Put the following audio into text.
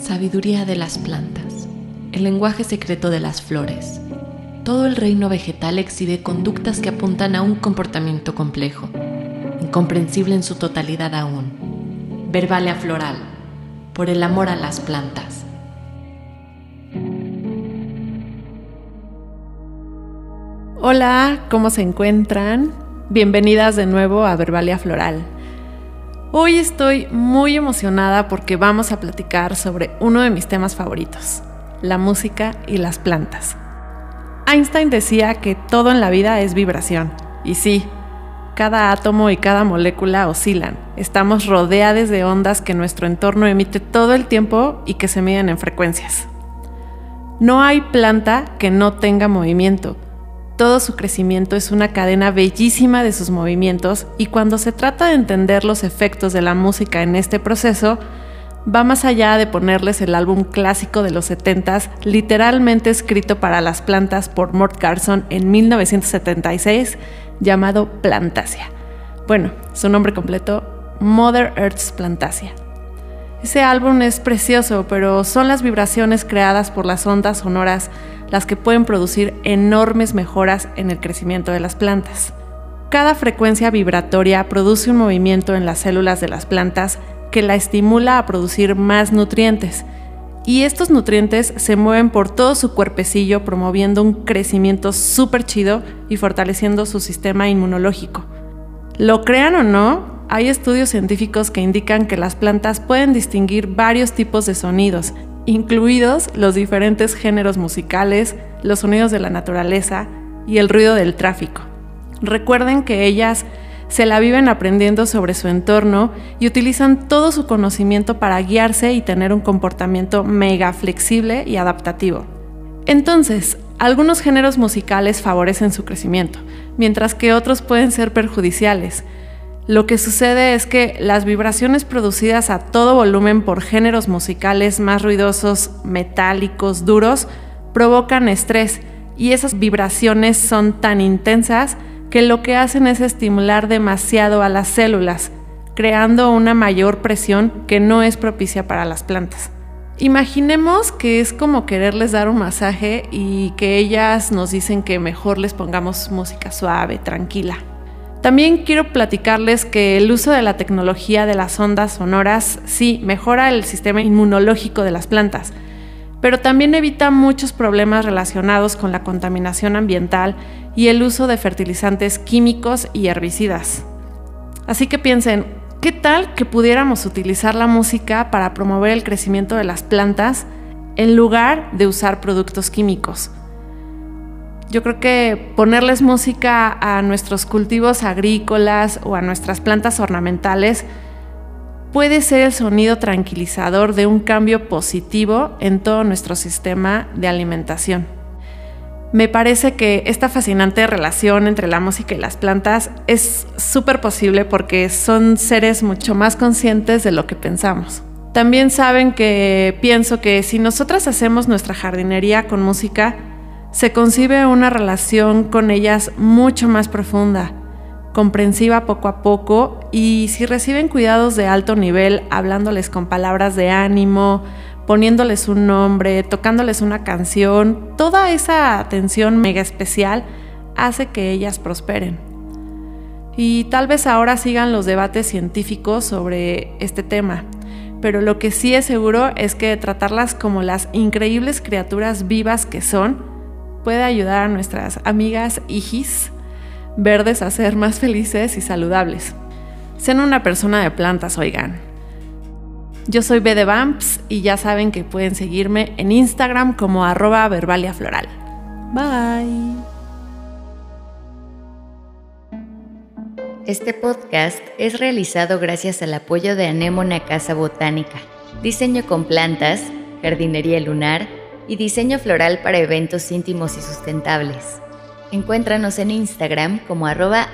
Sabiduría de las plantas. El lenguaje secreto de las flores. Todo el reino vegetal exhibe conductas que apuntan a un comportamiento complejo, incomprensible en su totalidad aún. Verbalia floral. Por el amor a las plantas. Hola, ¿cómo se encuentran? Bienvenidas de nuevo a Verbalia Floral. Hoy estoy muy emocionada porque vamos a platicar sobre uno de mis temas favoritos, la música y las plantas. Einstein decía que todo en la vida es vibración, y sí, cada átomo y cada molécula oscilan. Estamos rodeados de ondas que nuestro entorno emite todo el tiempo y que se miden en frecuencias. No hay planta que no tenga movimiento todo su crecimiento es una cadena bellísima de sus movimientos y cuando se trata de entender los efectos de la música en este proceso, va más allá de ponerles el álbum clásico de los 70s, literalmente escrito para las plantas por Mort Carson en 1976, llamado Plantasia. Bueno, su nombre completo, Mother Earth's Plantasia. Ese álbum es precioso, pero son las vibraciones creadas por las ondas sonoras las que pueden producir enormes mejoras en el crecimiento de las plantas. Cada frecuencia vibratoria produce un movimiento en las células de las plantas que la estimula a producir más nutrientes, y estos nutrientes se mueven por todo su cuerpecillo promoviendo un crecimiento súper chido y fortaleciendo su sistema inmunológico. Lo crean o no, hay estudios científicos que indican que las plantas pueden distinguir varios tipos de sonidos, incluidos los diferentes géneros musicales, los sonidos de la naturaleza y el ruido del tráfico. Recuerden que ellas se la viven aprendiendo sobre su entorno y utilizan todo su conocimiento para guiarse y tener un comportamiento mega flexible y adaptativo. Entonces, algunos géneros musicales favorecen su crecimiento, mientras que otros pueden ser perjudiciales, lo que sucede es que las vibraciones producidas a todo volumen por géneros musicales más ruidosos, metálicos, duros, provocan estrés y esas vibraciones son tan intensas que lo que hacen es estimular demasiado a las células, creando una mayor presión que no es propicia para las plantas. Imaginemos que es como quererles dar un masaje y que ellas nos dicen que mejor les pongamos música suave, tranquila. También quiero platicarles que el uso de la tecnología de las ondas sonoras sí mejora el sistema inmunológico de las plantas, pero también evita muchos problemas relacionados con la contaminación ambiental y el uso de fertilizantes químicos y herbicidas. Así que piensen, ¿qué tal que pudiéramos utilizar la música para promover el crecimiento de las plantas en lugar de usar productos químicos? Yo creo que ponerles música a nuestros cultivos agrícolas o a nuestras plantas ornamentales puede ser el sonido tranquilizador de un cambio positivo en todo nuestro sistema de alimentación. Me parece que esta fascinante relación entre la música y las plantas es súper posible porque son seres mucho más conscientes de lo que pensamos. También saben que pienso que si nosotras hacemos nuestra jardinería con música, se concibe una relación con ellas mucho más profunda, comprensiva poco a poco y si reciben cuidados de alto nivel, hablándoles con palabras de ánimo, poniéndoles un nombre, tocándoles una canción, toda esa atención mega especial hace que ellas prosperen. Y tal vez ahora sigan los debates científicos sobre este tema, pero lo que sí es seguro es que tratarlas como las increíbles criaturas vivas que son, puede ayudar a nuestras amigas hijis verdes a ser más felices y saludables. Sean una persona de plantas, oigan. Yo soy B de Vamps y ya saben que pueden seguirme en Instagram como arroba verbaliafloral. Bye. Este podcast es realizado gracias al apoyo de Anémona Casa Botánica, diseño con plantas, jardinería lunar, y diseño floral para eventos íntimos y sustentables. Encuéntranos en Instagram como arroba.